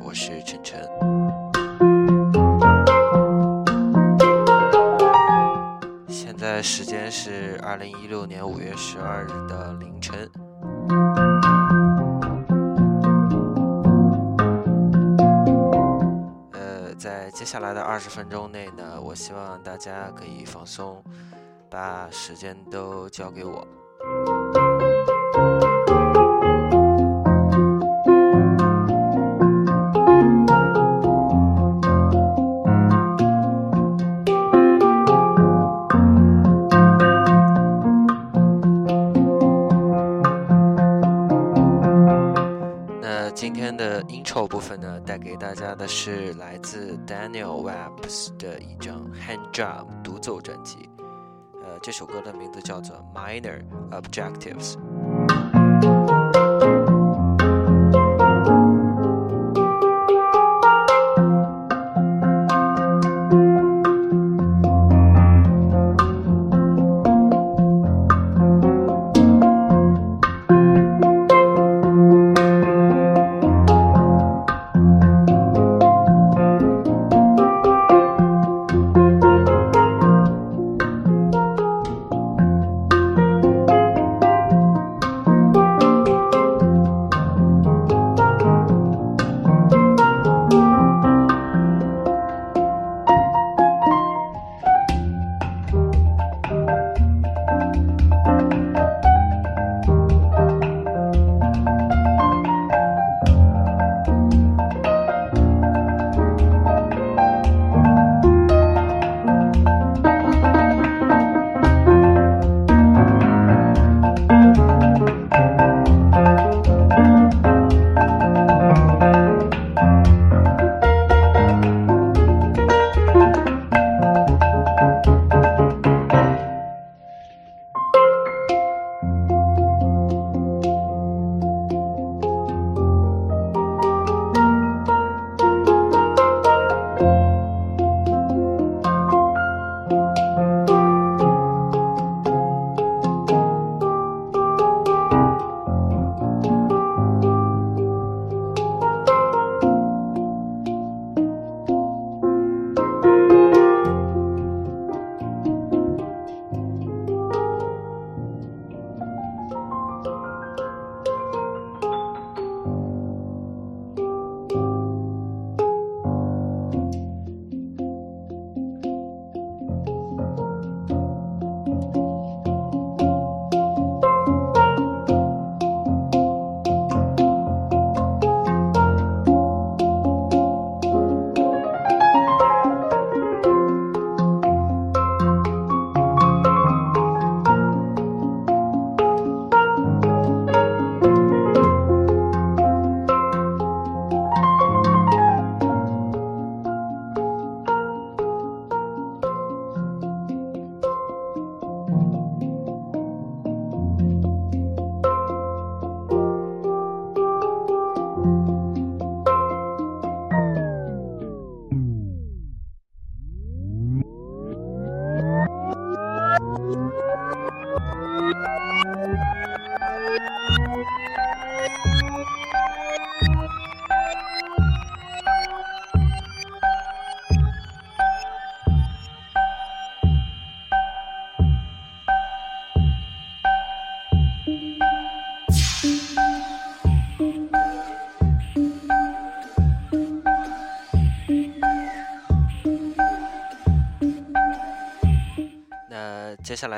我是晨晨。现在时间是二零一六年五月十二日的凌晨。呃，在接下来的二十分钟内呢，我希望大家可以放松，把时间都交给我。给大家的是来自 Daniel Webs 的一张 Hand Drum 独奏专辑。呃，这首歌的名字叫做 Minor Objectives。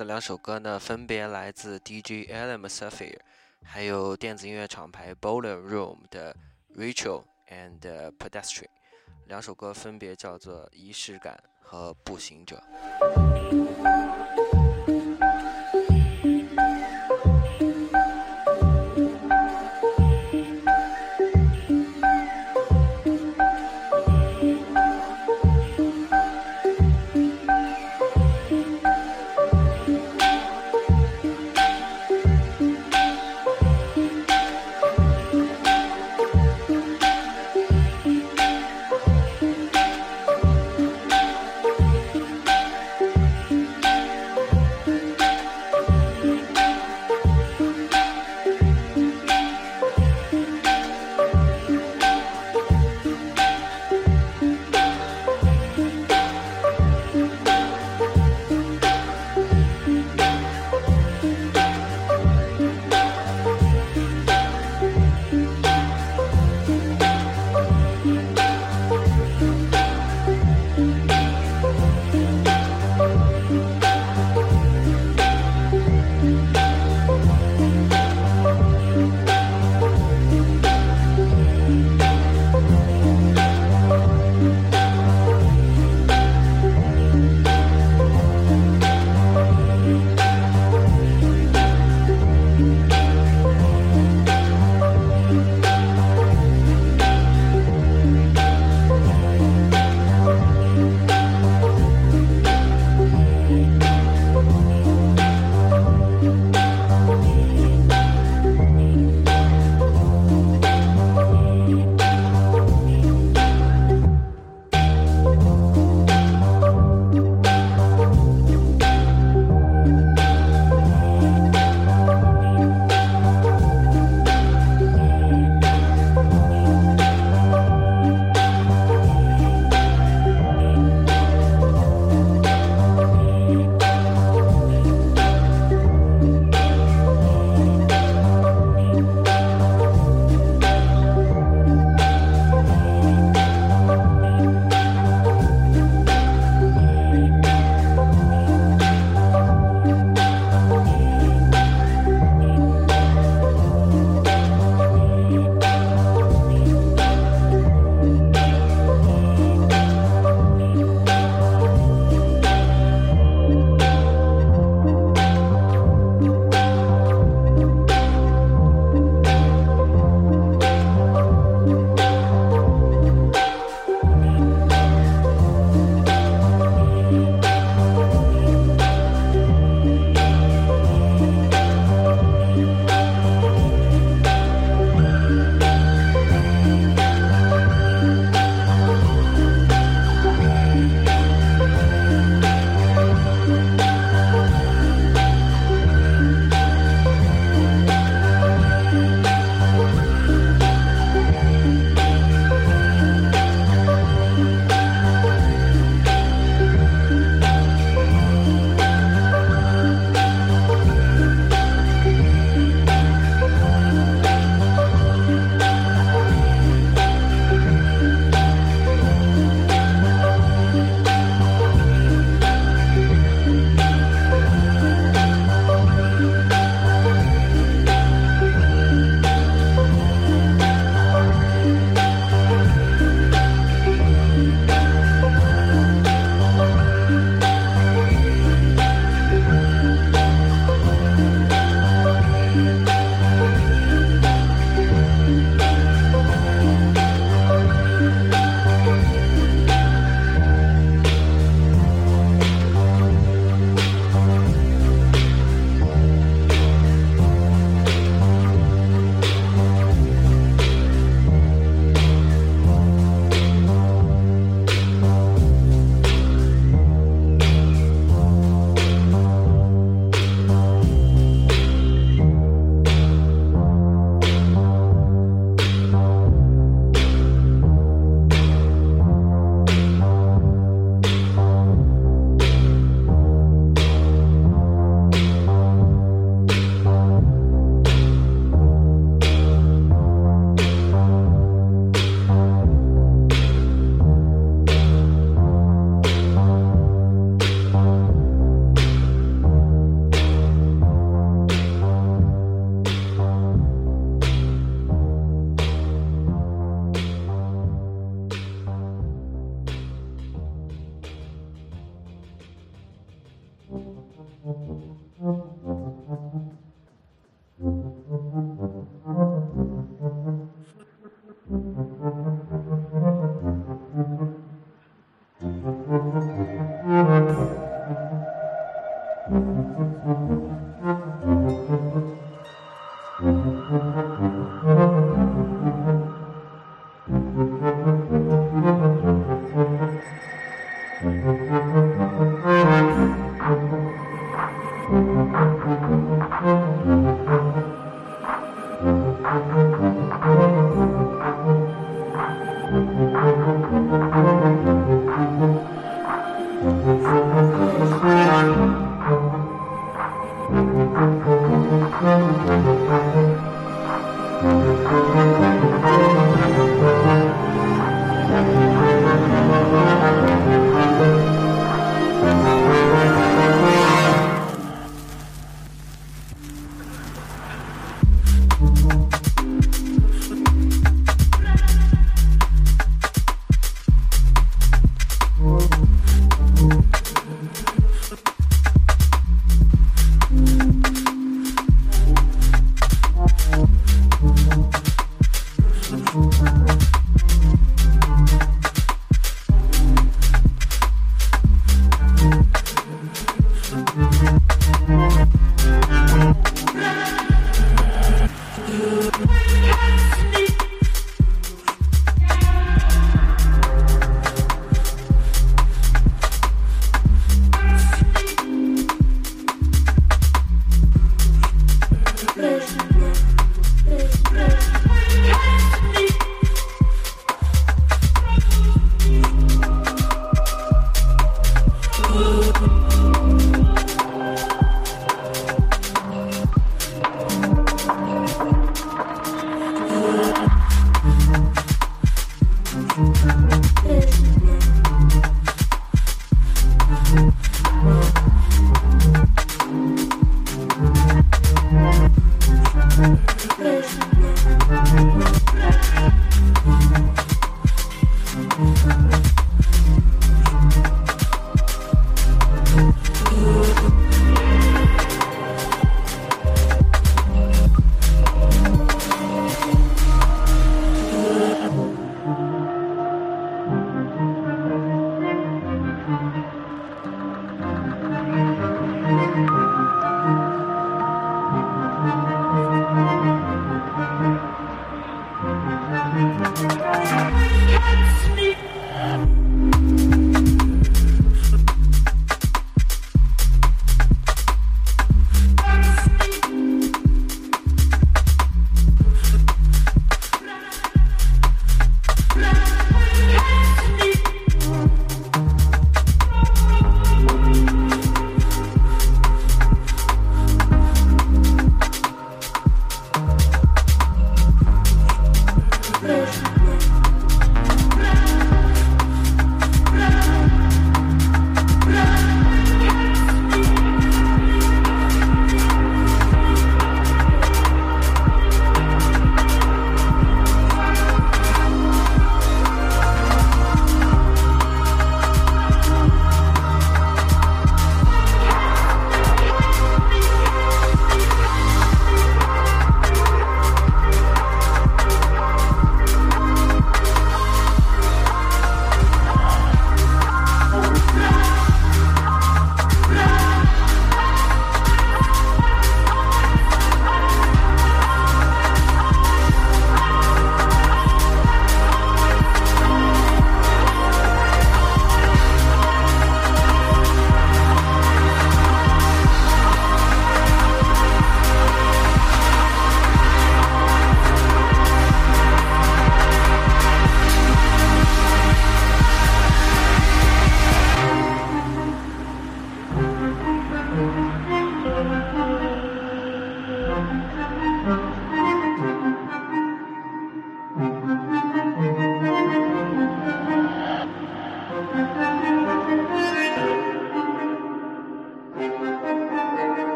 这两首歌呢，分别来自 DJ Alan Saffir，还有电子音乐厂牌 Bowler Room 的 Rachel and Pedestrian。两首歌分别叫做《仪式感》和《步行者》。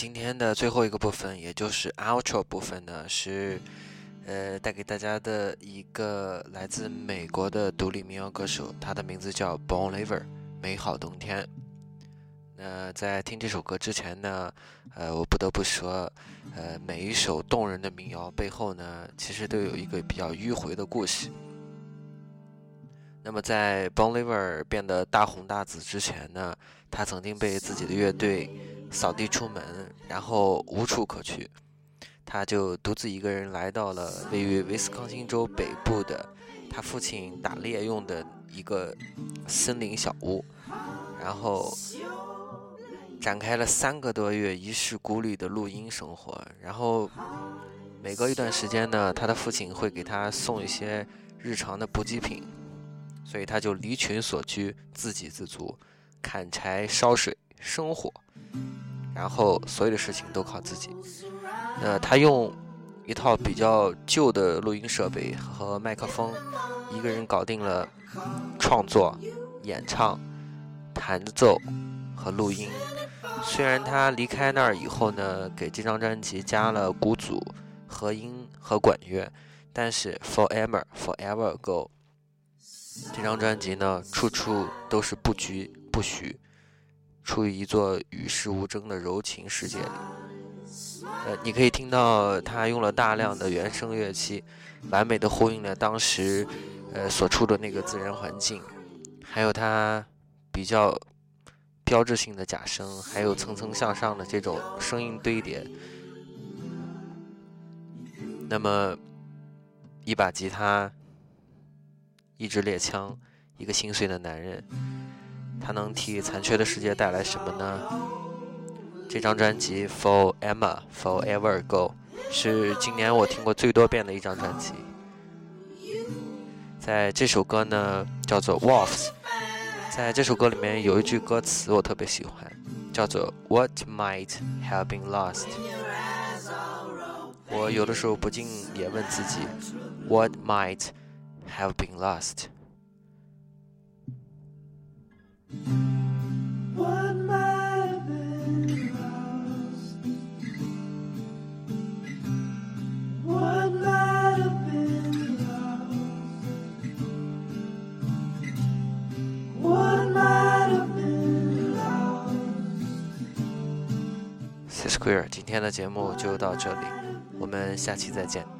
今天的最后一个部分，也就是 outro 部分呢，是呃带给大家的一个来自美国的独立民谣歌手，他的名字叫 Bon Iver，美好冬天。那在听这首歌之前呢，呃，我不得不说，呃，每一首动人的民谣背后呢，其实都有一个比较迂回的故事。那么在 Bon Iver 变得大红大紫之前呢，他曾经被自己的乐队。扫地出门，然后无处可去，他就独自一个人来到了位于威斯康星州北部的他父亲打猎用的一个森林小屋，然后展开了三个多月一世孤立的录音生活。然后每隔一段时间呢，他的父亲会给他送一些日常的补给品，所以他就离群所居，自给自足，砍柴、烧水、生火。然后所有的事情都靠自己。呃，他用一套比较旧的录音设备和麦克风，一个人搞定了创作、演唱、弹奏和录音。虽然他离开那儿以后呢，给这张专辑加了鼓组、和音和管乐，但是《Forever Forever Go》这张专辑呢，处处都是不拘不许。处于一座与世无争的柔情世界里，呃，你可以听到他用了大量的原声乐器，完美的呼应了当时，呃所处的那个自然环境，还有他比较标志性的假声，还有层层向上的这种声音堆叠。那么，一把吉他，一支猎枪，一个心碎的男人。它能替残缺的世界带来什么呢？这张专辑《For Emma Forever Go》是今年我听过最多遍的一张专辑。在这首歌呢，叫做《Wolves》。在这首歌里面有一句歌词我特别喜欢，叫做 “What might have been lost”。我有的时候不禁也问自己：“What might have been lost？” 今天的节目就到这里，我们下期再见。